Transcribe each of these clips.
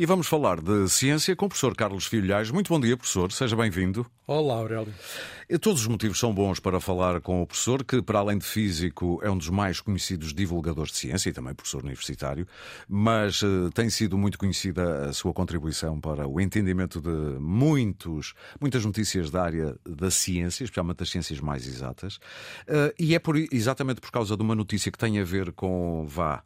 E vamos falar de ciência com o professor Carlos Filhais. Muito bom dia, professor. Seja bem-vindo. Olá, Aurélio. Todos os motivos são bons para falar com o professor, que, para além de físico, é um dos mais conhecidos divulgadores de ciência e também professor universitário, mas uh, tem sido muito conhecida a sua contribuição para o entendimento de muitos, muitas notícias da área da ciência, especialmente das ciências mais exatas. Uh, e é por, exatamente por causa de uma notícia que tem a ver com, vá,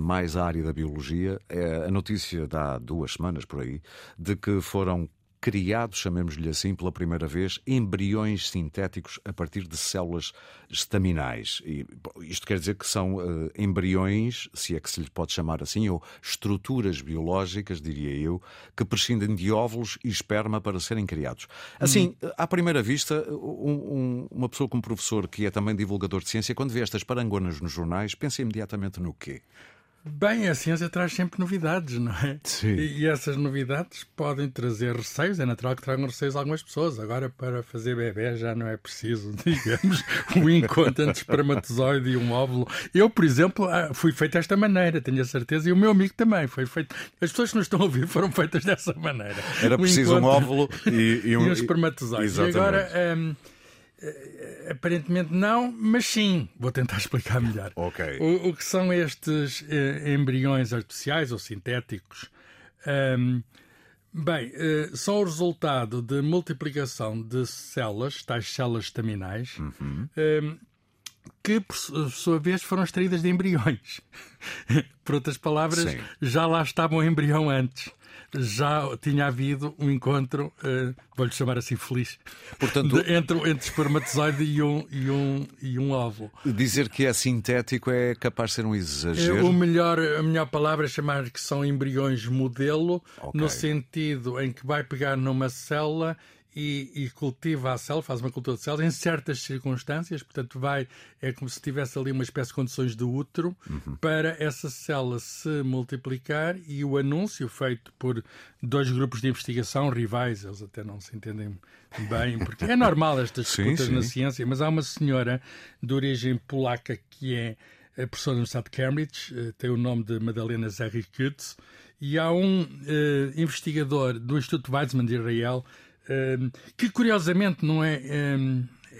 mais a área da biologia. É a notícia de há duas semanas por aí de que foram criados, chamemos-lhe assim, pela primeira vez, embriões sintéticos a partir de células estaminais. E, isto quer dizer que são uh, embriões, se é que se lhe pode chamar assim, ou estruturas biológicas, diria eu, que prescindem de óvulos e esperma para serem criados. Assim, hum. à primeira vista, um, um, uma pessoa como professor, que é também divulgador de ciência, quando vê estas parangonas nos jornais, pensa imediatamente no quê? Bem, a ciência traz sempre novidades, não é? Sim. E, e, essas novidades podem trazer receios. É natural que tragam receios a algumas pessoas. Agora, para fazer bebê, já não é preciso, digamos, um encontro entre espermatozoide e um óvulo. Eu, por exemplo, ah, fui feito desta maneira, tenho a certeza, e o meu amigo também foi feito. As pessoas que nos estão a ouvir foram feitas dessa maneira. Era um preciso um óvulo e, e um, e um espermatozoide. Exatamente. E agora. Um, aparentemente não, mas sim. Vou tentar explicar melhor. Okay. O, o, que são estes eh, embriões artificiais ou sintéticos? Um, bem, eh, são o resultado de multiplicação de células, tais células estaminais, uhum. um, que, por sua vez, foram extraídas de embriões. por outras palavras, sim. já lá estava um embrião antes já tinha havido um encontro, uh, vou-lhe chamar assim feliz, Portanto, de, entre, entre espermatozoide e um, e, um, e um óvulo. Dizer que é sintético é capaz de ser um exagero? O melhor, a melhor palavra é chamar que são embriões modelo, okay. no sentido em que vai pegar numa célula e, e, cultiva a célula, faz uma cultura de células em certas circunstâncias, portanto vai, é como se tivesse ali uma espécie de condições de útero uhum. para essa célula se multiplicar e o anúncio feito por dois grupos de investigação rivais, eles até não se entendem bem, porque é normal estas disputas na ciência, mas há uma senhora de origem polaca que é professora da Universidade de Cambridge, eh, tem o nome de Madalena Zerrikutz, e há um uh, investigador do Instituto Weizmann de Israel que curiosamente não é.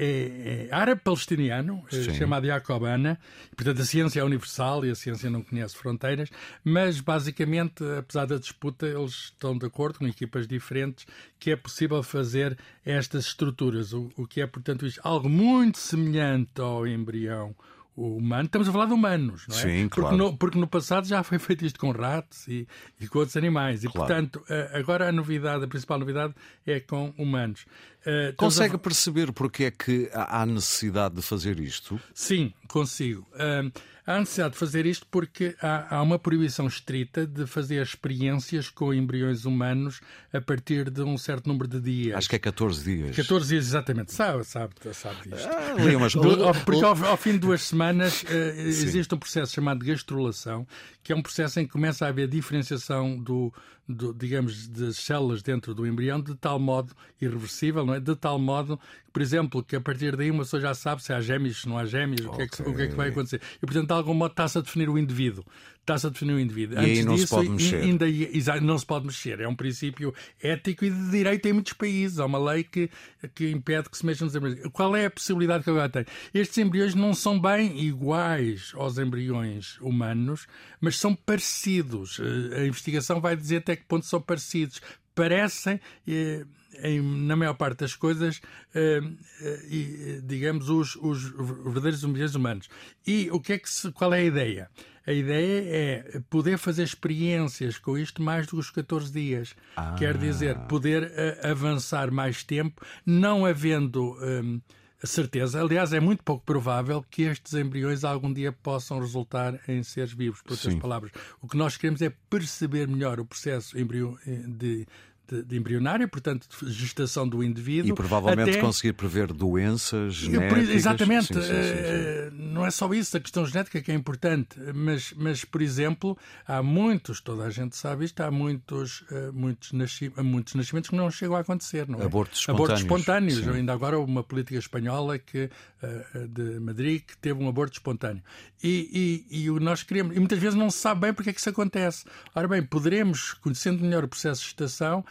É, é árabe-palestiniano, eh, chamado Jacob Ana. Portanto, a ciência é universal e a ciência não conhece fronteiras, mas basicamente, apesar da disputa, eles estão de acordo com equipas diferentes que é possível fazer estas estruturas, o, o que é, portanto, algo muito semelhante ao embrião humano, estamos a falar de humanos, não é? Sim, claro. Porque no, porque no passado já foi feito isto com ratos e, e com outros animais. E, claro. portanto, agora a novidade, a principal novidade é com humanos. Uh, Consegue a... perceber porque é que há necessidade de fazer isto? Sim, consigo. Uh, há necessidade de fazer isto porque há, há, uma proibição estrita de fazer experiências com embriões humanos a partir de um certo número de dias. Acho que é 14 dias. 14 dias, exatamente. Sabe, sabe, sabe disto. Ah, umas... porque ao, ao, fim de duas semanas uh, existe um processo chamado de gastrulação, que é um processo em que começa a haver diferenciação do, do, digamos, das células dentro do embrião de tal modo irreversível, não é? De tal modo, por exemplo, que a partir daí uma pessoa já sabe se há gêmeos, se não há gêmeos, okay. o, que é que, o que é que vai acontecer. E, portanto, de algum modo está-se a definir o indivíduo está-se a definir o indivíduo. E Antes aí não disso, se pode mexer. Ainda, não se pode mexer. É um princípio ético e de direito em muitos países. Há uma lei que, que impede que se mexam nos embriões. Qual é a possibilidade que agora tem? Estes embriões não são bem iguais aos embriões humanos, mas são parecidos. Eh, a investigação vai dizer até que ponto são parecidos. Parecem. Eh, em, na maior parte das coisas, eh, eh, digamos, os, os verdadeiros embriões humanos. E o que é que se, qual é a ideia? A ideia é poder fazer experiências com isto mais do que os 14 dias. Ah. Quer dizer, poder avançar mais tempo, não havendo um, certeza. Aliás, é muito pouco provável que estes embriões algum dia possam resultar em seres vivos. Por outras Sim. palavras, o que nós queremos é perceber melhor o processo embrião de de, de embrionária, portanto, de gestação do indivíduo. E provavelmente até... conseguir prever doenças genéticas. Exatamente. Sim, sim, sim, eh, não é só isso, a questão genética que é importante, mas, mas por exemplo, há muitos, toda a gente sabe isto, há muitos, eh, muitos, nasci... muitos nascimentos que não chegam a acontecer. Não é? Abortos espontâneos. Abortos espontâneos. Ainda agora uma política espanhola que, eh, de Madrid que teve um aborto espontâneo. E, e, e nós queremos, e muitas vezes não se sabe bem porque é que isso acontece. Ora bem, poderemos, conhecendo melhor o processo de gestação,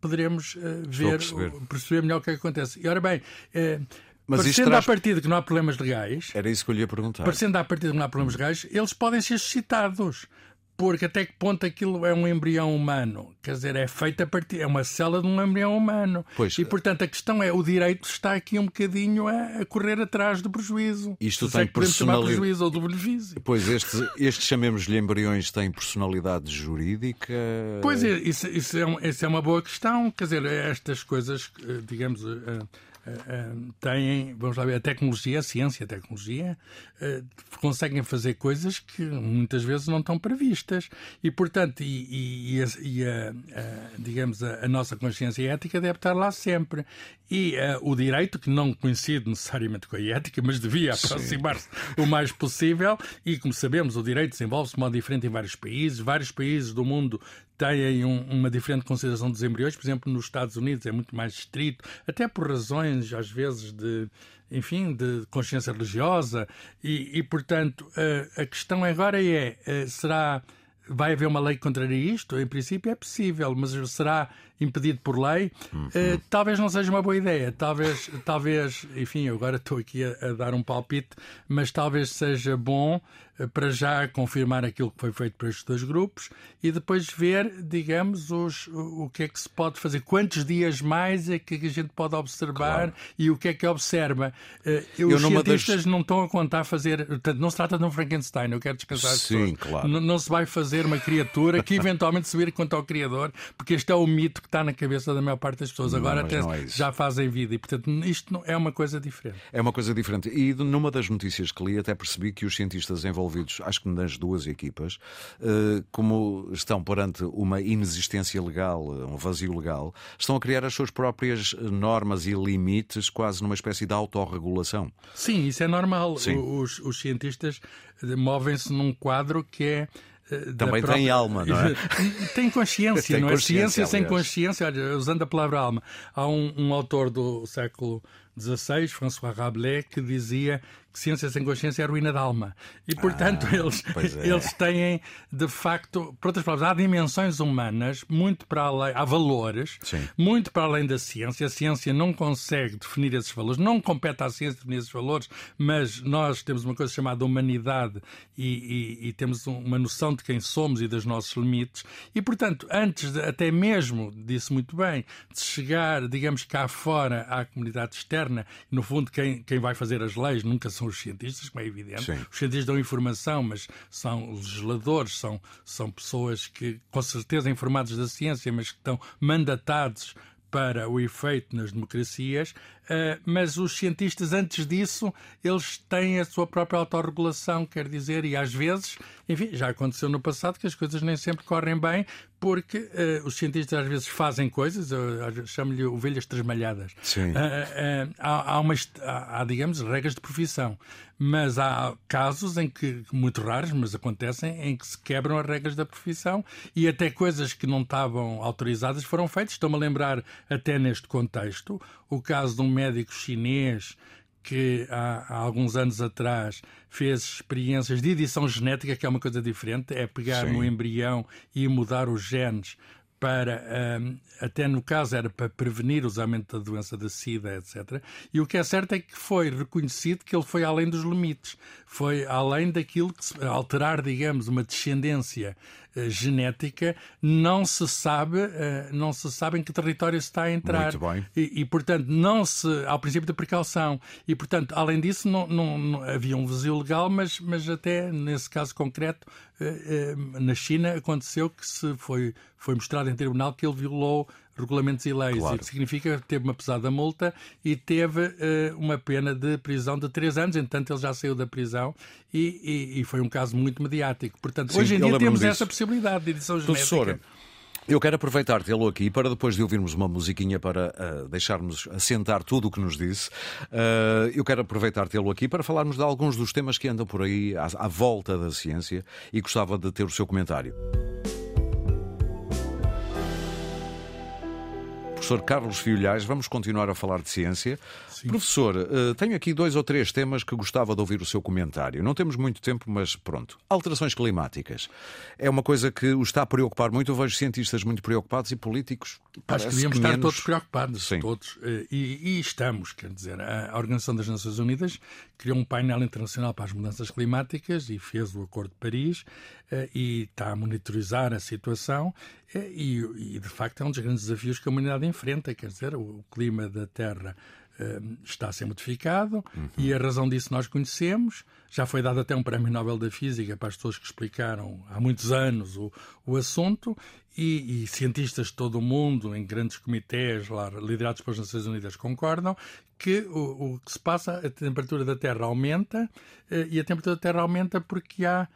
poderemos uh, ver, perceber. perceber. melhor o que é que acontece. E ora bem, uh, mas parecendo traz... à partida que não há problemas legais. Era isso que eu lhe ia perguntar. Parecendo à partida que não há problemas legais, eles podem ser suscitados porque até que ponto aquilo é um embrião humano? Quer dizer, é feita a partir, é uma célula de um embrião humano. Pois, e portanto a questão é, o direito está aqui um bocadinho a, a correr atrás do prejuízo. Isto Se tem é personalidade. prejuízo ou do benefício. Pois estes, estes chamemos-lhe embriões têm personalidade jurídica? Pois é, isso, isso, é, um, isso é uma boa questão. Quer dizer, estas coisas, digamos. Uh, têm, vamos lá ver, a tecnologia, a ciência, a tecnologia, uh, conseguem fazer coisas que muitas vezes não estão previstas. E, portanto, e, e, e, a, a, a, digamos, a, nossa consciência ética deve estar lá sempre. E o direito, que não coincide necessariamente com a ética, mas devia aproximar-se o mais possível, e como sabemos, o direito desenvolve-se de modo diferente em vários países, vários países do mundo têm um, uma diferente consideração dos embriões, por exemplo, nos Estados Unidos é muito mais estrito, até por razões, às vezes, de enfim, de consciência religiosa, e, e portanto, a, a questão agora é: eh, será. Vai haver uma lei que contraria isto? Em princípio é possível, mas será impedido por lei, uhum. uh, talvez não seja uma boa ideia. Talvez, talvez enfim, agora estou aqui a, a, dar um palpite, mas talvez seja bom uh, para já confirmar aquilo que foi feito para estes dois grupos e depois ver, digamos, os, o, o que é que se pode fazer, quantos dias mais é que a gente pode observar claro. e o que é que observa. Uh, os cientistas das... não estão a contar fazer, portanto, não se trata de um Frankenstein, eu quero descansar. Sim, claro. Não, não se vai fazer uma criatura que eventualmente se vir quanto ao Criador, porque este é o mito que está na cabeça da maior parte das pessoas. Agora até é já fazem vida e, portanto, isto é uma coisa diferente. É uma coisa diferente. E numa das notícias que li, até percebi que os cientistas envolvidos, acho que nas duas equipas, eh, como estão perante uma inexistência legal, um vazio legal, estão a criar as suas próprias normas e limites, quase numa espécie de autorregulação. Sim, isso é normal. Os, os cientistas movem-se num quadro que é eh, Também própria... tem alma, não é? tem consciência, tem não é? Ciência sem consciência, olha, usando a palavra alma. Há um, um autor do século XVI, François Rabelais, que dizia que ciência sem consciência é ruína da alma. E, portanto, ah, eles, é. eles têm, de facto, por outras palavras, há dimensões humanas muito para além, há valores Sim. muito para além da ciência. A ciência não consegue definir esses valores, não compete à ciência definir esses valores, mas nós temos uma coisa chamada humanidade e, e, e temos uma noção de quem somos e dos nossos limites. E, portanto, antes de, até mesmo, disse muito bem, de chegar, digamos, cá fora à comunidade externa, no fundo, quem, quem vai fazer as leis nunca são os cientistas, como é evidente. Sim. Os cientistas dão informação, mas são legisladores, são, são pessoas que, com certeza, informados da ciência, mas que estão mandatados para o efeito nas democracias, mas os cientistas, antes disso, eles têm a sua própria autorregulação, quer dizer, e às vezes, enfim, já aconteceu no passado que as coisas nem sempre correm bem, porque uh, os cientistas às vezes fazem coisas, chamo-lhe ovelhas trasmalhadas. Sim. Uh, uh, há, há, há, digamos, regras de profissão, mas há casos em que, muito raros, mas acontecem, em que se quebram as regras da profissão e até coisas que não estavam autorizadas foram feitas. Estou-me a lembrar, até neste contexto, o caso de um médico chinês que há, há, alguns anos atrás fez experiências de edição genética, que é uma coisa diferente, é pegar Sim. no embrião e mudar os genes para, um, até no caso era para prevenir o usamento da doença da SIDA, etc. E o que é certo é que foi reconhecido que ele foi além dos limites, foi além daquilo que, se, alterar, digamos, uma descendência genética, não se sabe, uh, não se sabe em que território se está a entrar. Muito bem. E, e portanto, não se, ao princípio da precaução. E, portanto, além disso, não, não, não havia um vazio legal, mas, mas até nesse caso concreto, uh, na China aconteceu que se foi, foi mostrado em tribunal que ele violou regulamentos e leis, claro. e que significa que teve uma pesada multa e teve uh, uma pena de prisão de três anos. Entretanto, ele já saiu da prisão e, e, e foi um caso muito mediático. Portanto, Sim, hoje em dia temos disso. essa possibilidade de edição genética. Professor, Eu quero aproveitar tê-lo aqui para depois de ouvirmos uma musiquinha para uh, deixarmos assentar tudo o que nos disse. Uh, eu quero aproveitar tê-lo aqui para falarmos de alguns dos temas que andam por aí à, à volta da ciência e gostava de ter o seu comentário. Professor Carlos Fiolhais, vamos continuar a falar de ciência. Sim. Professor, uh, tenho aqui dois ou três temas que gostava de ouvir o seu comentário. Não temos muito tempo, mas pronto. Alterações climáticas. É uma coisa que o está a preocupar muito. Eu vejo cientistas muito preocupados e políticos. Acho que devíamos que estar todos preocupados. Sim. Todos. Eh, e, e, estamos, quer dizer, a Organização das Nações Unidas criou um painel internacional para as mudanças climáticas e fez o Acordo de Paris eh, e está a monitorizar a situação. E, e de facto é um dos grandes desafios que a humanidade enfrenta, quer dizer, o clima da Terra Ehm, está a ser modificado uhum. e a razão disso nós conhecemos. Já foi dado até um prémio Nobel da Física para as pessoas que explicaram há muitos anos o, o assunto e, e, cientistas de todo o mundo, em grandes comitês lá, liderados pelas Nações Unidas, concordam que o, o que se passa, a temperatura da Terra aumenta eh, e a temperatura da Terra aumenta porque há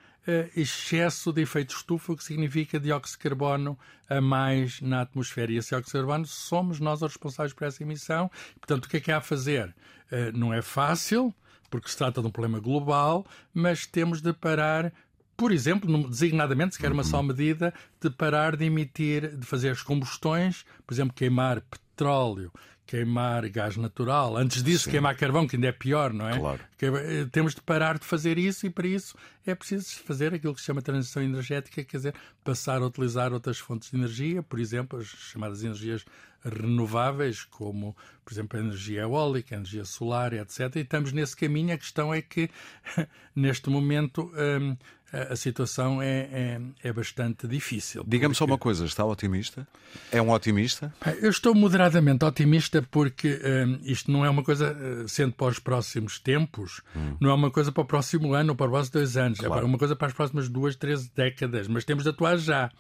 excesso de efeito estufa, o que significa dióxido de carbono a mais na atmosfera. E esse dióxido de carbono somos nós os responsáveis por essa emissão. Portanto, o que é que há a fazer? Uh, não é fácil, porque se trata de um problema global, mas temos de parar por exemplo, designadamente, se quer uma só uhum. medida, de parar de emitir, de fazer as combustões, por exemplo, queimar petróleo, queimar gás natural. Antes disso, Sim. queimar carvão, que ainda é pior, não é? Claro. Eh, temos de parar de fazer isso e, para isso, é preciso fazer aquilo que se chama transição energética, quer dizer, passar a utilizar outras fontes de energia, por exemplo, as chamadas energias renováveis, como, por exemplo, a energia eólica, a energia solar, etc. E estamos nesse caminho. A questão é que, neste momento, hum, a situação é, é, é bastante difícil. Diga-me porque... só uma coisa, está otimista? É um otimista? Eu estou moderadamente otimista porque hum, isto não é uma coisa, eh, sendo para os próximos tempos, hum. não é uma coisa para o próximo ano ou para os dois anos, é claro. é uma coisa para as próximas duas, três décadas, mas temos de atuar já.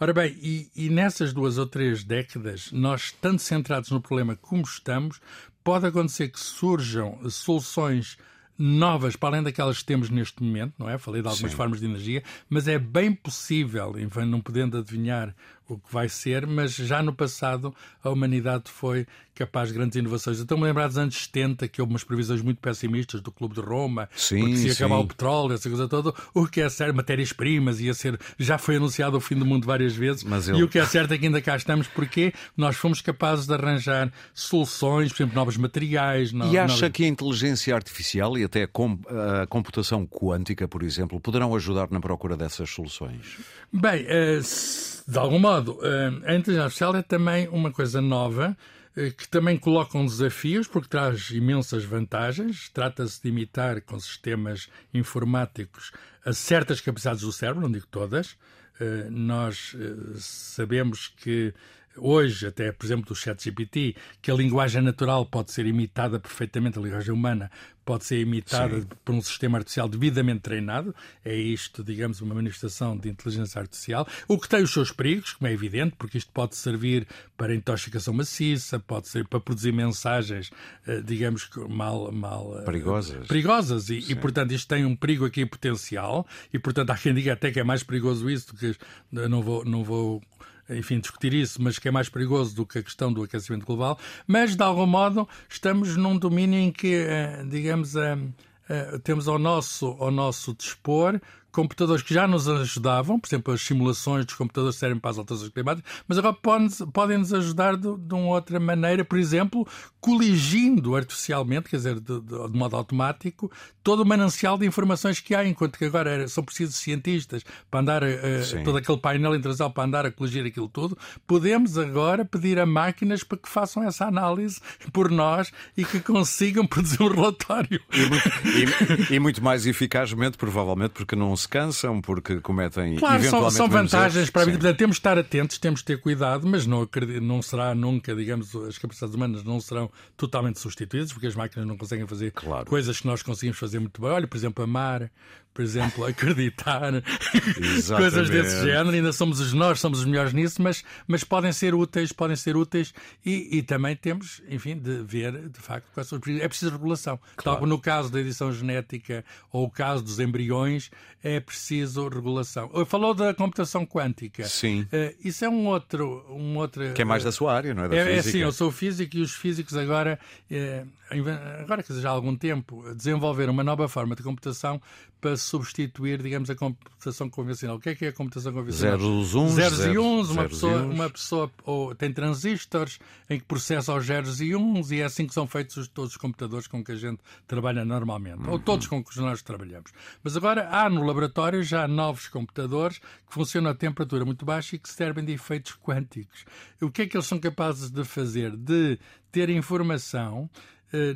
Ora bem, e, e nessas duas ou três décadas, nós, tanto centrados no problema como estamos, pode acontecer que surjam soluções novas, para além daquelas que temos neste momento, não é? Falei de algumas Sim. formas de energia, mas é bem possível, não podendo adivinhar o que vai ser, mas já no passado a humanidade foi capaz de grandes inovações. Estou-me a lembrar dos anos 70, que houve umas previsões muito pessimistas do Clube de Roma, sim, porque se ia acabar o petróleo, essa coisa toda. O que é certo, matérias-primas, ia ser. Já foi anunciado o fim do mundo várias vezes. Mas eu... E o que é certo é que ainda cá estamos, porque nós fomos capazes de arranjar soluções, por exemplo, novos materiais. No... E acha que a inteligência artificial e até a computação quântica, por exemplo, poderão ajudar na procura dessas soluções? Bem, uh, de algum modo, eh, a inteligência artificial é também uma coisa nova eh, que também colocam desafios porque traz imensas vantagens. Trata-se de imitar com sistemas informáticos a certas capacidades do cérebro, não digo todas. Eh, nós sabemos que hoje, até por exemplo do ChatGPT, que a linguagem natural pode ser imitada perfeitamente, a linguagem humana pode ser imitada Sim. por um sistema artificial devidamente treinado. É isto, digamos, uma manifestação de inteligência artificial. O que tem os seus perigos, como é evidente, porque isto pode servir para intoxicação maciça, pode ser para produzir mensagens, eh, digamos, mal. mal eh, perigosas. Perigosas. E, e, portanto, isto tem um perigo aqui potencial. E, portanto, há quem diga até que é mais perigoso isso do que. Não vou, não vou enfim, discutir isso, mas que é mais perigoso do que a questão do aquecimento global. Mas, de algum modo, estamos num domínio em que, eh, digamos, eh, eh, temos ao nosso, ao nosso dispor computadores que já nos ajudavam, por exemplo, as simulações dos computadores servem para as alterações climáticas, mas agora podem nos ajudar de, de, uma outra maneira, por exemplo, coligindo artificialmente, quer dizer, de, de, de, modo automático, todo o manancial de informações que há, enquanto que agora são precisos cientistas para andar, uh, todo aquele painel internacional para andar a coligir aquilo tudo, podemos agora pedir a máquinas para que façam essa análise por nós e que consigam produzir um relatório. E muito, e, e muito mais eficazmente, provavelmente, porque não se cansam, porque cometem claro, eventualmente são, são vantagens para a vida. Portanto, temos de estar atentos, temos de ter cuidado, mas não, acredito, não será nunca, digamos, as capacidades humanas não serão totalmente substituídas, porque as máquinas não conseguem fazer claro. coisas que nós conseguimos fazer muito bem. Olha, por exemplo, amar, por exemplo, acreditar coisas desse género. Ainda somos nós, somos os melhores nisso, mas, mas podem ser úteis, podem ser úteis e, e também temos, enfim, de ver, de facto, quais são os É preciso regulação. Claro. Tal no caso da edição genética ou o caso dos embriões, é preciso regulação. Falou da computação quântica. Sim. Uh, isso é um outro, um outro. Que é mais da sua área, não é? Da é, física. é sim, eu sou físico e os físicos agora, eh, agora que já há algum tempo, desenvolveram uma nova forma de computação para substituir, digamos, a computação convencional. O que é que é a computação convencional? Zeros, uns, zeros, zeros e uns. Uma pessoa, uma pessoa ou, tem transistores em que processa os zeros e uns e é assim que são feitos todos os computadores com que a gente trabalha normalmente. Uhum. Ou todos com que nós trabalhamos. Mas agora há no laboratório já novos computadores que funcionam a temperatura muito baixa e que servem de efeitos quânticos. O que é que eles são capazes de fazer? De ter informação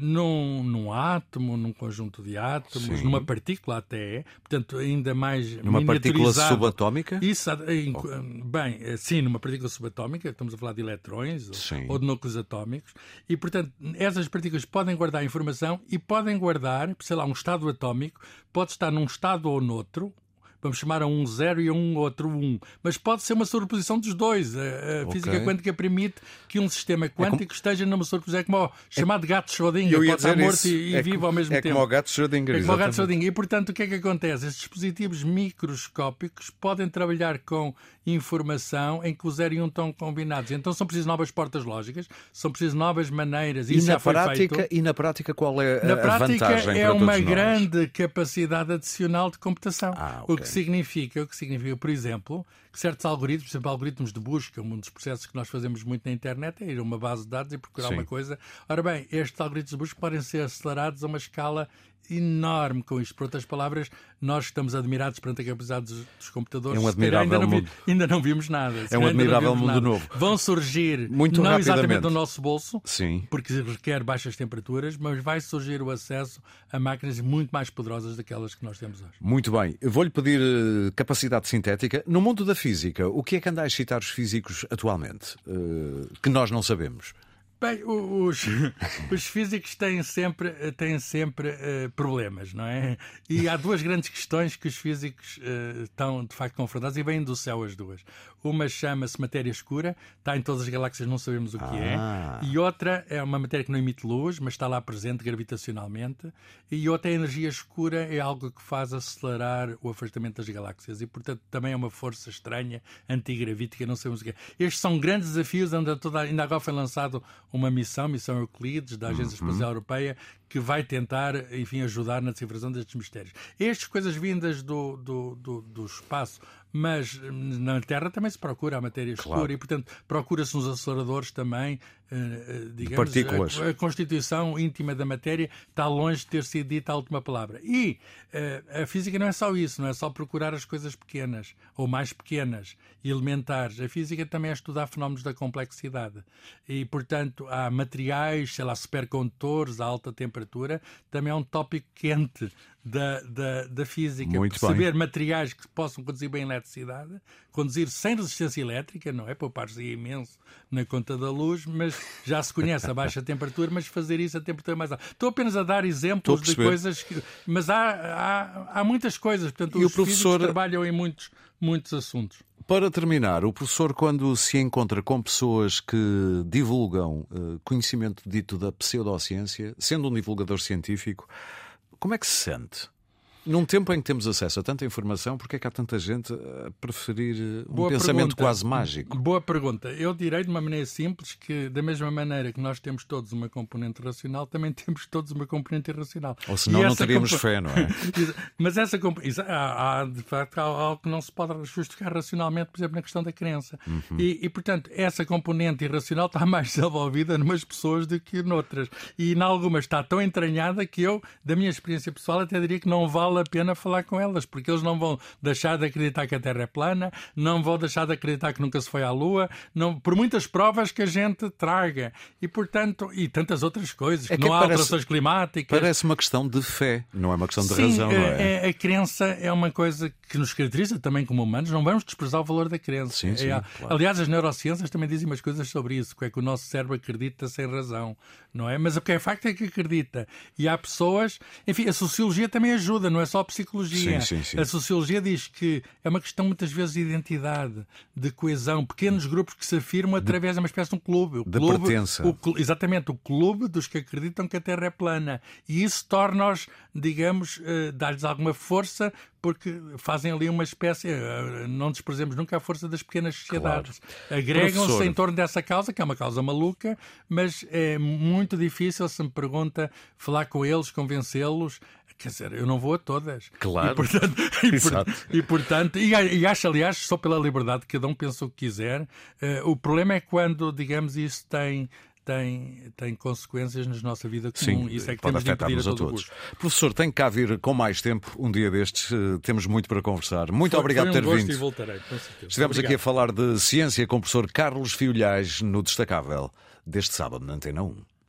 num, num átomo, num conjunto de átomos, Sim. numa partícula até, portanto, ainda mais Numa partícula subatómica? Isso, oh. bem, eh, sim, numa partícula subatómica, estamos a falar de eletrões ou, ou, de núcleos atómicos, e, portanto, essas partículas podem guardar informação e podem guardar, sei lá, um estado atómico, pode estar num estado ou noutro, vamos chamar a um zero e a um outro um. Mas pode ser uma sobreposição dos dois. A, a okay. física quântica permite que um sistema quântico é como... esteja numa sobreposição. É como o chamado é... gato Schrödinger, pode estar morto e, e é vivo ao mesmo é tempo. Como o gato Schrödinger, é como o gato Schrödinger. E, portanto, o que é que acontece? Estes dispositivos microscópicos podem trabalhar com informação em que o zero e um estão combinados. Então são precisas novas portas lógicas, são precisas novas maneiras. E, na prática, e na prática, qual é a, na prática, a vantagem? É uma grande capacidade adicional de computação. Ah, okay. Que significa, o que significa, por exemplo, que certos algoritmos, por exemplo, algoritmos de busca, um dos processos que nós fazemos muito na internet é ir a uma base de dados e procurar Sim. uma coisa. Ora bem, estes algoritmos de busca podem ser acelerados a uma escala enorme com isto. Por outras palavras, nós estamos admirados perante a capacidade dos, dos computadores. É um admirável ainda, não vi, ainda não vimos nada. É um admirável mundo nada. novo. Vão surgir, Muito não exatamente no nosso bolso, Sim. porque requer baixas temperaturas, mas vai surgir o acesso a máquinas muito mais poderosas daquelas que nós temos hoje. Muito bem. Vou-lhe pedir uh, capacidade sintética. No mundo da física, o que é que anda a excitar os físicos atualmente? Uh, que nós não sabemos? Bem, os, os físicos têm sempre, têm sempre uh, problemas, não é? E há duas grandes questões que os físicos uh, estão, de facto, confrontados e vêm do céu as duas. Uma chama-se matéria escura, está em todas as galáxias, não sabemos o que é. ah. é. E outra é uma matéria que não emite luz, mas está lá presente gravitacionalmente. E outra é a energia escura, é algo que faz acelerar o afastamento das galáxias. E, portanto, também é uma força estranha, antigravítica, não sabemos o que é. Estes são grandes desafios, ainda, toda, ainda agora foi lançado uma missão, missão Euclides, da Agência uhum. Espacial Europeia, que vai tentar, enfim, ajudar na decifração destes mistérios. Estas coisas vindas do, do, do, do espaço mas na Terra também se procura a matéria escura claro. e, portanto, procura-se uns aceleradores também, digamos, partículas. A, a, constituição íntima da matéria está longe de ter sido dita a última palavra. E uh, a física não é só isso, não é só procurar as coisas pequenas ou mais pequenas, elementares. A física também é estudar fenómenos da complexidade. E, portanto, há materiais, sei lá, supercondutores a alta temperatura, também é um tópico quente da, da, da física. Muito Perceber bem. materiais que possam conduzir bem eletricidade, conduzir sem resistência elétrica, não é? Poupar-se imenso na conta da luz, mas já se conhece a baixa temperatura, mas fazer isso a temperatura mais alta. Estou apenas a dar exemplos de coisas que. Mas há, há, há muitas coisas, portanto, e os o professor trabalham em muitos, muitos assuntos. Para terminar, o professor, quando se encontra com pessoas que divulgam uh, conhecimento dito da pseudociência, sendo um divulgador científico, como é que se sente? Num tempo em que temos acesso a tanta informação, porque é que há tanta gente a preferir eh, um Boa pensamento pergunta. quase mágico? Boa pergunta. Eu direi de uma maneira simples que, da mesma maneira que nós temos todos uma componente racional, também temos todos uma componente irracional. Ou senão não teríamos comp... fé, não é? Mas essa componente. Há, há, de facto, há algo que não se pode justificar racionalmente, por exemplo, na questão da crença. Uhum. E, e, portanto, essa componente irracional está mais desenvolvida numas pessoas do que noutras. E em algumas está tão entranhada que eu, da minha experiência pessoal, até diria que não vale vale a pena falar com elas, porque eles não vão deixar de acreditar que a Terra é plana, não vão deixar de acreditar que nunca se foi à Lua, não, por muitas provas que a gente traga. E, portanto, e tantas outras coisas, é que, que não há parece, alterações climáticas. Parece uma questão de fé, não é uma questão de Sim, razão, não é? é? A crença é uma coisa que nos caracteriza também como humanos, não vamos desprezar o valor da crença. Sim, sim, é, claro. Aliás, as neurociências também dizem umas coisas sobre isso, que é que o nosso cérebro acredita sem razão, não é? Mas o que é facto é que acredita. E há pessoas, enfim, a sociologia também ajuda, não é só a psicologia. Sim, sim, sim. A sociologia diz que é uma questão muitas vezes de identidade, de coesão, pequenos grupos que se afirmam através de uma espécie de um clube. O de clube, pertença. O, exatamente, o clube dos que acreditam que a Terra é plana. E isso torna-os, digamos, uh, dá-lhes alguma força porque fazem ali uma espécie, eh, não desprezemos nunca a força das pequenas sociedades. Claro. Agregam-se em torno dessa causa, que é uma causa maluca, mas é muito difícil, se me pergunta, falar com eles, convencê-los. Quer dizer, eu não vou a todas. Claro. E portanto, e, por, e, portanto, e, e, acho, aliás, só pela liberdade, cada um pensa o que quiser. Uh, o problema é quando, digamos, isso tem tem, tem consequências na nossa vida comum. Sim, Isso é que pode temos afetar-nos a, a todos. Professor, tem que cá vir com mais tempo um dia destes. Eh, temos muito para conversar. Muito foi, obrigado por ter vindo. E voltarei, Estivemos obrigado. aqui a falar de ciência com o professor Carlos Fiolhais no Destacável deste sábado na Antena 1.